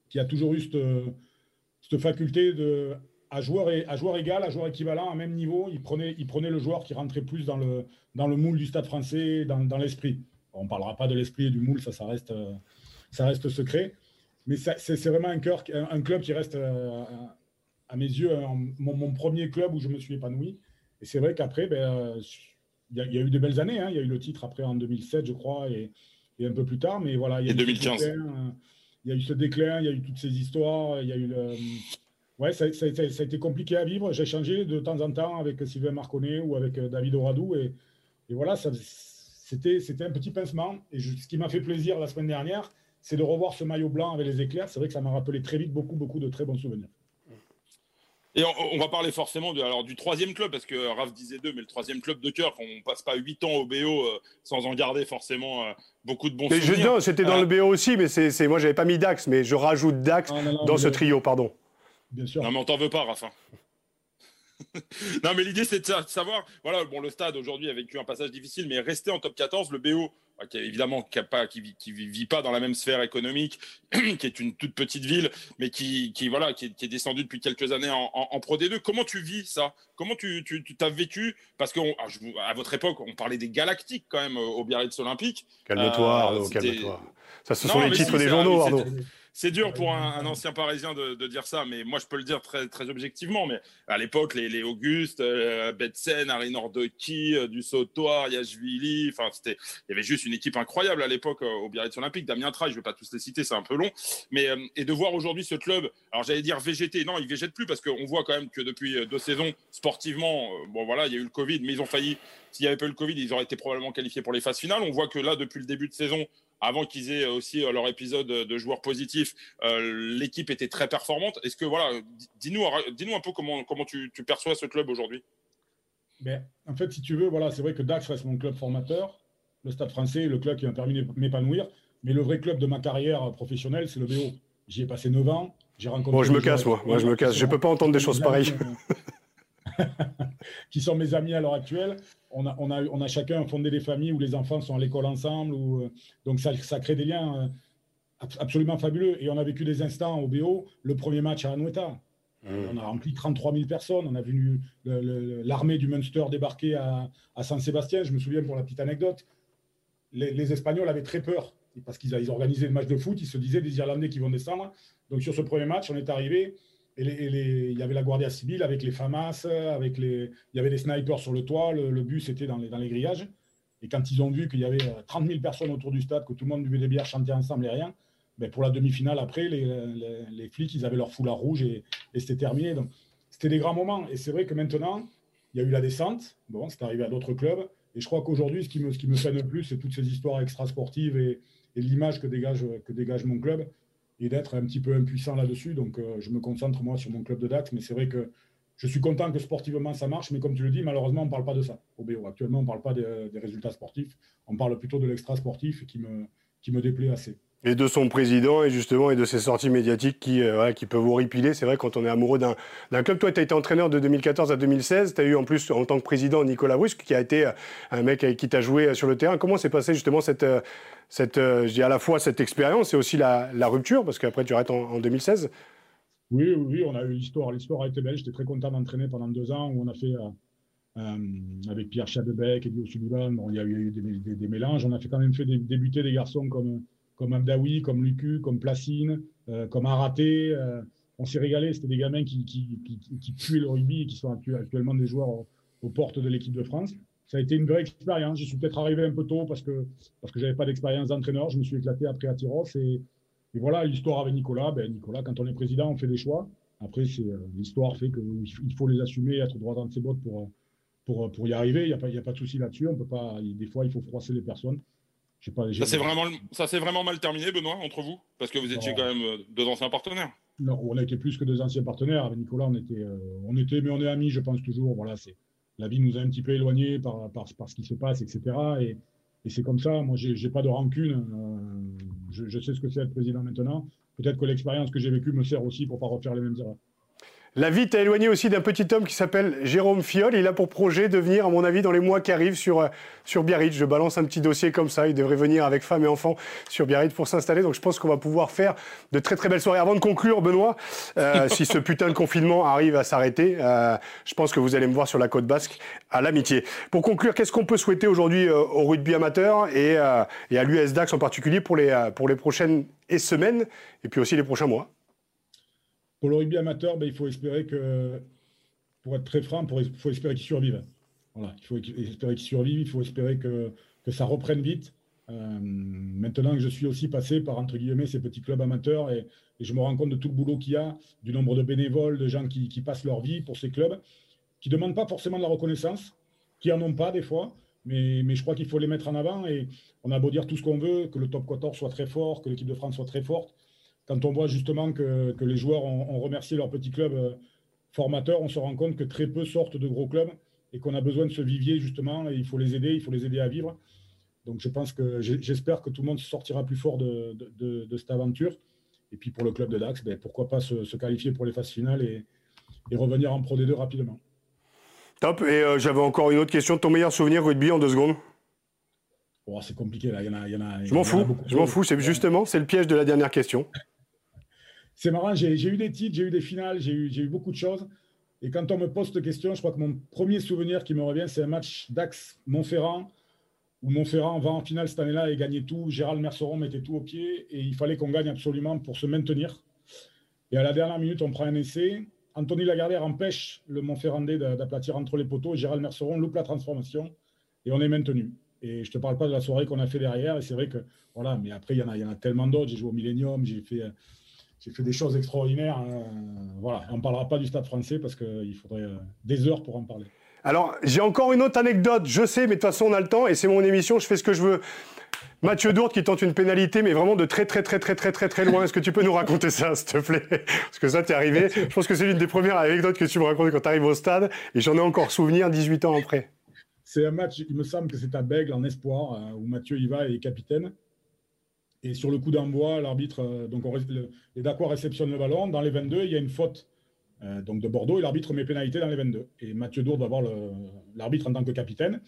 qui a toujours eu cette, faculté de, à joueur, à joueur égal, à joueur équivalent, à même niveau, il prenait, il prenait le joueur qui rentrait plus dans le, dans le moule du stade français, dans, l'esprit. On ne parlera pas de l'esprit et du moule, ça, ça reste, ça reste secret. Mais c'est vraiment un, cœur, un, club qui reste, à, mes yeux, mon, premier club où je me suis épanoui. Et c'est vrai qu'après, ben, il y, a eu de belles années. Hein. Il y a eu le titre après en 2007, je crois, et, un peu plus tard. Mais voilà, il y a et 2015. Euh, il y a eu ce déclin, il y a eu toutes ces histoires. Il y a eu le... Ouais, ça, ça, a été compliqué à vivre. J'ai changé de temps en temps avec Sylvain Marconnet ou avec euh, David Oradou. Et, et voilà, c'était un petit pincement. Et ce qui m'a fait plaisir la semaine dernière, c'est de revoir ce maillot blanc avec les éclairs. C'est vrai que ça m'a rappelé très vite beaucoup, beaucoup de très bons souvenirs. Et on, va parler forcément de, alors, du troisième club, parce que Raph disait deux, mais le troisième club de cœur, qu'on passe pas huit ans au BO euh, sans en garder forcément euh, beaucoup de bons souvenirs. C'était dans le BO aussi, mais c'est moi, j'avais pas mis Dax, mais je rajoute Dax dans ce trio, pardon. Bien sûr. Non, mais on t'en veut pas, Raph. Hein. non, mais l'idée, c'est de savoir. Voilà, bon, le stade aujourd'hui a vécu un passage difficile, mais rester en top 14, le BO, qui évidemment qui, pas, qui, vit, pas dans la même sphère économique, qui est une toute petite ville, mais qui, qui voilà, qui est, descendu descendue depuis quelques années en, Pro D2. Comment tu vis ça? Comment tu, tu, as vécu? Parce qu'à à votre époque, on parlait des Galactiques quand même au Biarritz Olympique. Calme-toi, euh, Arnaud, calme-toi. Ça, ce sont les titres des journaux, Arnaud. C'est dur pour un, ancien Parisien de, dire ça, mais moi je peux le dire très, très objectivement. Mais à l'époque, les, les Auguste, euh, Betsen, Harry Nordoki, euh, du Sautoir, Yashvili, enfin c'était, il y avait juste une équipe incroyable à l'époque euh, au Biarritz Olympique. Damien Traille, je vais pas tous les citer, c'est un peu long. Mais euh, et de voir aujourd'hui ce club, alors j'allais dire végéter, non, il végète plus parce qu'on voit quand même que depuis deux saisons, sportivement, bon voilà, il y a eu le Covid, mais ils ont failli. S'il n'y avait pas eu le Covid, ils auraient été probablement qualifiés pour les phases finales. On voit que là, depuis le début de saison, avant qu'ils aient aussi euh, leur épisode de joueurs positifs, euh, l'équipe était très performante. Est-ce que voilà, dis-nous, dis-nous un peu comment comment tu, perçois ce club aujourd'hui. Mais ben, en fait, si tu veux, voilà, c'est vrai que Dax reste mon club formateur. Le Stade Français, le club qui m'a permis de m'épanouir. Mais le vrai club de ma carrière professionnelle, c'est le BO. J'y ai passé 9 ans. J'ai rencontré. Bon, je me casse, moi. Moi, je me casse. Je peux pas entendre des choses pareilles. qui sont mes amis à l'heure actuelle. On a, on, a, on a, chacun fondé des familles où les enfants sont à l'école ensemble. Où, euh, donc ça, ça, crée des liens euh, absolument fabuleux. Et on a vécu des instants au BO, le premier match à Anoueta. Mmh. On a rempli 33 000 personnes. On a vu l'armée du Munster débarquer à, Saint-Sébastien. Je me souviens pour la petite anecdote, les, Espagnols avaient très peur parce qu'ils ils organisaient le match de foot. Ils se disaient des Irlandais qui vont descendre. Donc sur ce premier match, on est arrivé et, il y avait la Guardia Civile avec les FAMAS, avec les, il y avait des snipers sur le toit. Le, bus était dans les, grillages. Et quand ils ont vu qu'il y avait 30 euh, 000 personnes autour du stade, que tout le monde buvait des bières, chantait ensemble et rien, ben pour la demi-finale, après, les, flics, ils avaient leur foulard rouge et, c'était terminé. Donc, c'était des grands moments. Et c'est vrai que maintenant, il y a eu la descente. Bon, c'est arrivé à d'autres clubs. Et je crois qu'aujourd'hui, ce qui me, ce fait le plus, c'est toutes ces histoires extrasportives et, et l'image que dégage, que dégage mon club et d'être un petit peu impuissant là-dessus. Donc, euh, je me concentre, moi, sur mon club de Dax. Mais c'est vrai que je suis content que sportivement ça marche, mais comme tu le dis, malheureusement, on ne parle pas de ça au BO. Actuellement, on ne parle pas des, résultats sportifs, on parle plutôt de l'extra-sportif qui me, qui me déplaît assez et de son président et justement et de ses sorties médiatiques qui, euh, qui peuvent vous ripiler. C'est vrai quand on est amoureux d'un club. Toi, tu as été entraîneur de 2014 à 2016. Tu as eu en plus en tant que président Nicolas Brusque qui a été euh, un mec qui tu joué sur le terrain. Comment s'est passé justement cette, euh, cette je à la fois cette expérience et aussi la, rupture? Parce qu'après tu arrêtes en, 2016 Oui, oui, on a eu l'histoire. L'histoire a été belle. J'étais très content d'entraîner pendant deux ans où on a fait. avec Pierre Chadebec et Guillaume Sullivan, bon, il y a eu des, mélanges. On a quand même fait débuter des garçons comme, comme Amdawi, comme Lucu, comme Placine, euh, comme Araté. Euh, on s'est régalé. C'était des gamins qui, qui, qui, puent le rugby et qui sont actuellement des joueurs aux, portes de l'équipe de France. Ça a été une vraie expérience. Je suis peut-être arrivé un peu tôt parce que parce que pas d'expérience d'entraîneur. Je me suis éclaté après à Tyros et, et voilà l'histoire avec Nicolas. Ben, Nicolas, quand on est président, on fait des choix. Après, euh, l'histoire fait qu'il faut les assumer, être droit dans ses bottes pour pour, pour y arriver. Il n'y a pas a pas de souci là-dessus. Des fois, il faut froisser les personnes ça s'est vraiment, ça vraiment mal terminé, Benoît, entre vous? Parce que vous étiez quand même euh, deux anciens partenaires. Non, on a été plus que deux anciens partenaires. Avec Nicolas, on était, euh, on était, mais on est amis, je pense toujours. Voilà, c'est la vie nous a un petit peu éloignés par, par, ce qui se passe, etc. Et, et c'est comme ça. Moi, j'ai pas de rancune. Euh, je, je, sais ce que c'est être président maintenant. Peut-être que l'expérience que j'ai vécue me sert aussi pour pas refaire les mêmes erreurs. La vie t'a éloigné aussi d'un petit homme qui s'appelle Jérôme Fiol. Il a pour projet de venir, à mon avis, dans les mois qui arrivent sur, euh, sur Biarritz. Je balance un petit dossier comme ça. Il devrait venir avec femme et enfants sur Biarritz pour s'installer. Donc je pense qu'on va pouvoir faire de très très belles soirées. Avant de conclure, Benoît, euh, si ce putain de confinement arrive à s'arrêter, euh, je pense que vous allez me voir sur la côte basque à l'amitié. Pour conclure, qu'est-ce qu'on peut souhaiter aujourd'hui au rugby amateur et, et à l'US Dax en particulier pour les, pour les prochaines semaines et puis aussi les prochains mois? Pour le rugby amateur, ben, il faut espérer que, pour être très franc, il faut espérer qu'il survive. Voilà, il faut espérer qu'il survive, il faut espérer que, ça reprenne vite. Euh, maintenant que je suis aussi passé par, entre guillemets, ces petits clubs amateurs et, je me rends compte de tout le boulot qu'il y a, du nombre de bénévoles, de gens qui, qui passent leur vie pour ces clubs, qui ne demandent pas forcément de la reconnaissance, qui n'en ont pas des fois, mais, mais je crois qu'il faut les mettre en avant et on a beau dire tout ce qu'on veut, que le top 14 soit très fort, que l'équipe de France soit très forte, quand on voit justement que, les joueurs ont, remercié leur petit club euh, formateur, on se rend compte que très peu sortent de gros clubs et qu'on a besoin de ce vivier justement, et il faut les aider, il faut les aider à vivre. Donc je pense que j'espère que tout le monde sortira plus fort de, cette aventure. Et puis pour le club de Dax, ben, pourquoi pas se, qualifier pour les phases finales et, revenir en Pro D2 rapidement. Top. Et euh, j'avais encore une autre question. Ton meilleur souvenir rugby en deux secondes? Oh, C'est compliqué là. Il y en a, il y en a, je m'en fous. Je m'en fous. C'est justement, c'est le piège de la dernière question c'est marrant, j'ai eu des titres, j'ai eu des finales, j'ai eu, beaucoup de choses. Et quand on me pose cette question, je crois que mon premier souvenir qui me revient, c'est un match d'Ax-Montferrand, où Montferrand va en finale cette année-là et gagnait tout. Gérald Merceron mettait tout au pied et il fallait qu'on gagne absolument pour se maintenir. Et à la dernière minute, on prend un essai. Anthony Lagardère empêche le Montferrandais d'aplatir entre les poteaux Gérald Merceron loupe la transformation et on est maintenu. Et je ne te parle pas de la soirée qu'on a fait derrière. Et c'est vrai que, voilà, mais après, il y en a, y en a tellement d'autres. J'ai joué au Millennium, j'ai fait j'ai fait des choses extraordinaires. Hein. Voilà, on ne parlera pas du Stade français parce qu'il faudrait euh, des heures pour en parler. Alors, j'ai encore une autre anecdote, je sais, mais de toute façon, on a le temps et c'est mon émission, je fais ce que je veux. Mathieu Dourde qui tente une pénalité, mais vraiment de très très très très très très très loin. Est-ce que tu peux nous raconter ça, s'il te plaît? Parce que ça, t'es arrivé. Je pense que c'est l'une des premières anecdotes que tu me racontes quand tu arrives au stade, et j'en ai encore souvenir 18 ans après. C'est un match, il me semble que c'est à Bègle en espoir, euh, où Mathieu y va et est capitaine. Et sur le coup d'envoi, l'arbitre, euh, donc les Dacois réceptionnent le ballon. Dans les 22, il y a une faute euh, donc de Bordeaux et l'arbitre met pénalité dans les 22. Et Mathieu Dourde va voir l'arbitre en tant que capitaine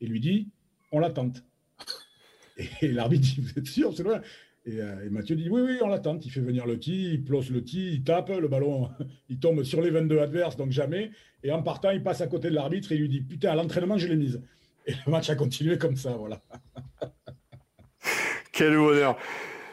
et lui dit On l'attente. Et l'arbitre dit Vous êtes sûr C'est loin. Et, Mathieu dit oui, oui, on l'attend. Il fait venir le tee, il plose le tee, il tape, le ballon, il tombe sur les 22 adverses, donc jamais. Et en partant, il passe à côté de l'arbitre et il lui dit Putain, à l'entraînement, je l'ai mise. Et le match a continué comme ça, voilà. Quel bonheur.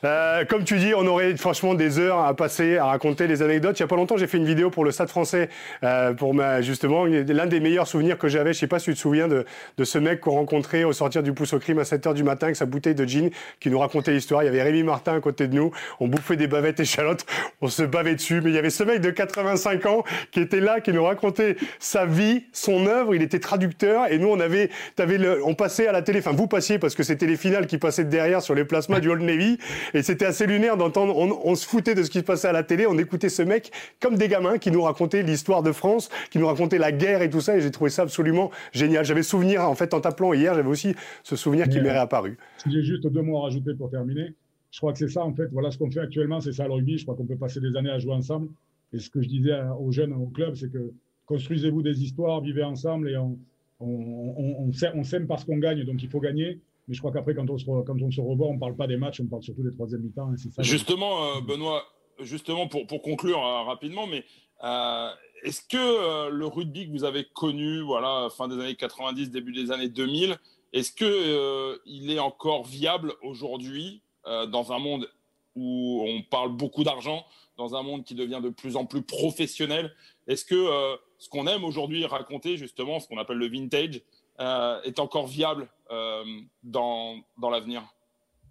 Euh, comme tu dis, on aurait franchement des heures à passer à raconter les anecdotes. Il n'y a pas longtemps, j'ai fait une vidéo pour le Stade français, euh, pour ma, justement, l'un des meilleurs souvenirs que j'avais. Je ne sais pas si tu te souviens de, de ce mec qu'on rencontrait au sortir du pouce au crime à 7 h du matin avec sa bouteille de gin qui nous racontait l'histoire. Il y avait Rémi Martin à côté de nous. On bouffait des bavettes échalotes. On se bavait dessus. Mais il y avait ce mec de 85 ans qui était là, qui nous racontait sa vie, son œuvre. Il était traducteur. Et nous, on avait, avais le, on passait à la télé. Enfin, vous passiez parce que c'était les finales qui passaient derrière sur les plasmas du Old Navy. Et c'était assez lunaire d'entendre, on, se foutait de ce qui se passait à la télé, on écoutait ce mec comme des gamins qui nous racontaient l'histoire de France, qui nous racontaient la guerre et tout ça, et j'ai trouvé ça absolument génial. J'avais souvenir, en fait, en t'appelant hier, j'avais aussi ce souvenir qui m'est réapparu. J'ai juste deux mots à rajouter pour terminer. Je crois que c'est ça, en fait, voilà ce qu'on fait actuellement, c'est ça le rugby. Je crois qu'on peut passer des années à jouer ensemble. Et ce que je disais aux jeunes au club, c'est que construisez-vous des histoires, vivez ensemble et on, on, on s'aime parce qu'on gagne, donc il faut gagner. Mais je crois qu'après, quand, on se, revoit, on ne parle pas des matchs, on parle surtout des troisième mi-temps. justement, euh, Benoît, justement pour, conclure euh, rapidement, mais euh, est-ce que le rugby que vous avez connu, voilà, fin des années 90, début des années 2000, est-ce que il est encore viable aujourd'hui dans un monde où on parle beaucoup d'argent, dans un monde qui devient de plus en plus professionnel? Est-ce que ce qu'on aime aujourd'hui raconter, justement, ce qu'on appelle le vintage, est encore viable euh, dans, dans l'avenir?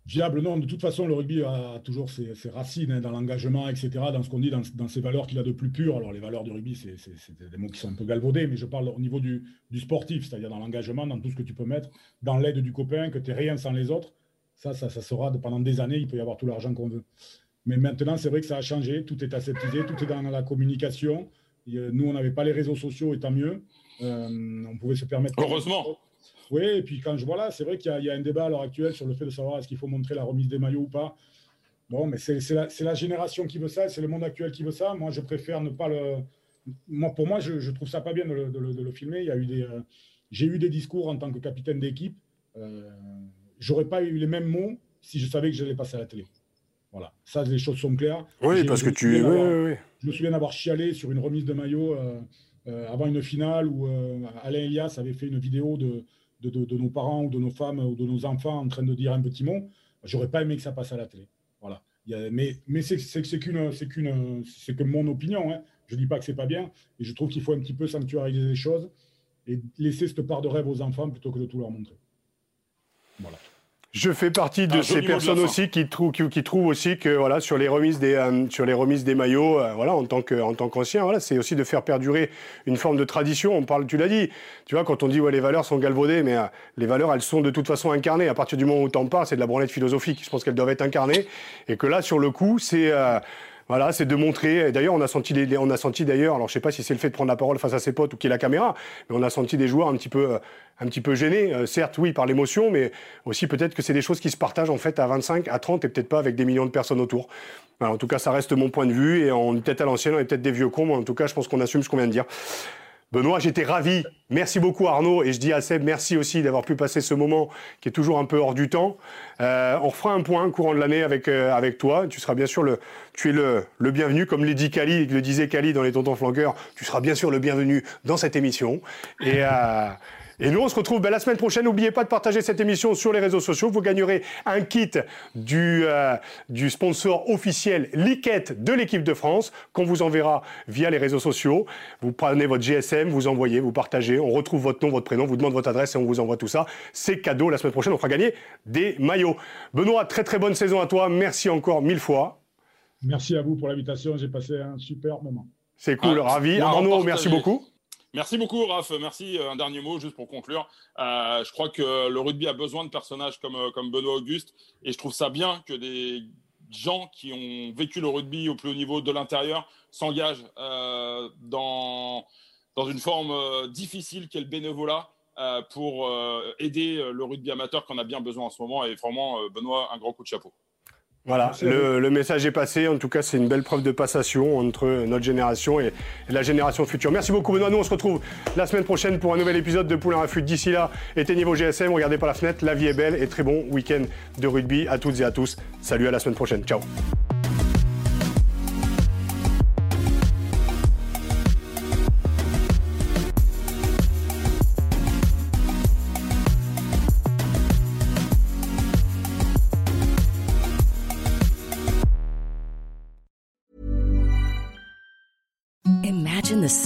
Viable, non. De toute façon, le rugby a toujours ses, racines hein, dans l'engagement, etc., dans ce qu'on dit, dans, ces valeurs qu'il a de plus pures. Alors, les valeurs du rugby, c'est des mots qui sont un peu galvaudés, mais je parle au niveau du, sportif, c'est-à-dire dans l'engagement, dans tout ce que tu peux mettre, dans l'aide du copain, que tu n'es rien sans les autres. Ça, ça, ça sera pendant des années, il peut y avoir tout l'argent qu'on veut. Mais maintenant, c'est vrai que ça a changé, tout est aseptisé, tout est dans la communication. nous, on n'avait pas les réseaux sociaux, et tant mieux. Euh, on pouvait se permettre. Heureusement. Oui, et puis quand je vois là, c'est vrai qu'il y, a un débat à l'heure actuelle sur le fait de savoir est-ce qu'il faut montrer la remise des maillots ou pas. Bon, mais c'est la, génération qui veut ça, c'est le monde actuel qui veut ça. Moi, je préfère ne pas le. Moi, pour moi, je, je trouve ça pas bien de le, filmer. Il y a eu des, euh, j'ai eu des discours en tant que capitaine d'équipe. Euh, J'aurais pas eu les mêmes mots si je savais que j'allais passer à la télé. Voilà, ça, les choses sont claires. Oui, parce que tu. Oui, oui, oui. Je me souviens d'avoir chialé sur une remise de maillot euh, avant une finale où Alain Elias avait fait une vidéo de, de, nos parents ou de nos femmes ou de nos enfants en train de dire un petit mot, j'aurais pas aimé que ça passe à la télé. Voilà. mais mais c'est qu'une c'est qu'une c'est que mon opinion. Hein. Je dis pas que c'est pas bien, et je trouve qu'il faut un petit peu sanctuariser les choses et laisser cette part de rêve aux enfants plutôt que de tout leur montrer. Voilà. Je fais partie de ces personnes aussi qui trouvent, qui, trouvent aussi que voilà sur les remises des euh, sur les remises des maillots, euh, voilà en tant que en tant qu'ancien, voilà c'est aussi de faire perdurer une forme de tradition. On parle, tu l'as dit, tu vois quand on dit ouais les valeurs sont galvaudées, mais euh, les valeurs elles sont de toute façon incarnées. À partir du moment où t'en parles, c'est de la branlette philosophique. Je pense qu'elles doivent être incarnées et que là sur le coup c'est voilà, c'est de montrer. D'ailleurs, on a senti, on a senti d'ailleurs. Alors, je sais pas si c'est le fait de prendre la parole face à ses potes ou qui est la caméra, mais on a senti des joueurs un petit peu, un petit peu gênés. Euh, certes, oui, par l'émotion, mais aussi peut-être que c'est des choses qui se partagent en fait à 25, à 30 et peut-être pas avec des millions de personnes autour. en tout cas, ça reste mon point de vue et on est peut-être à l'ancienne, on est peut-être des vieux cons, mais en tout cas, je pense qu'on assume ce qu'on vient de dire. Benoît, j'étais ravi. Merci beaucoup Arnaud et je dis à Seb merci aussi d'avoir pu passer ce moment qui est toujours un peu hors du temps. Euh, on fera un point courant de l'année avec euh, avec toi. Tu seras bien sûr le tu es le, le bienvenu comme dit Kali, le disait Kali dans les Tontons flanqueurs. Tu seras bien sûr le bienvenu dans cette émission et euh, et nous, on se retrouve ben, la semaine prochaine. N'oubliez pas de partager cette émission sur les réseaux sociaux. Vous gagnerez un kit du, euh, du sponsor officiel Liquette de l'équipe de France qu'on vous enverra via les réseaux sociaux. Vous prenez votre GSM, vous envoyez, vous partagez. On retrouve votre nom, votre prénom, vous demande votre adresse et on vous envoie tout ça. C'est cadeau. La semaine prochaine, on fera gagner des maillots. Benoît, très très bonne saison à toi. Merci encore mille fois. Merci à vous pour l'invitation. J'ai passé un super moment. C'est cool, ah, ravi. Arnaud, merci beaucoup. Merci beaucoup, Raph. Merci. Euh, un dernier mot, juste pour conclure. Euh, je crois que le rugby a besoin de personnages comme, euh, comme Benoît Auguste. Et je trouve ça bien que des gens qui ont vécu le rugby au plus haut niveau de l'intérieur s'engagent dans, dans une forme difficile qu'est le bénévolat pour aider le rugby amateur qu'on a bien besoin en ce moment. Et vraiment, Benoît, un grand coup de chapeau. Voilà, le, message est passé. En tout cas, c'est une belle preuve de passation entre notre génération et, la génération future. Merci beaucoup, Benoît. Nous, on se retrouve la semaine prochaine pour un nouvel épisode de Poulain Rafut. D'ici là, éteignez vos GSM, regardez par la fenêtre. La vie est belle et très bon week-end de rugby à toutes et à tous. Salut, à la semaine prochaine. Ciao. Service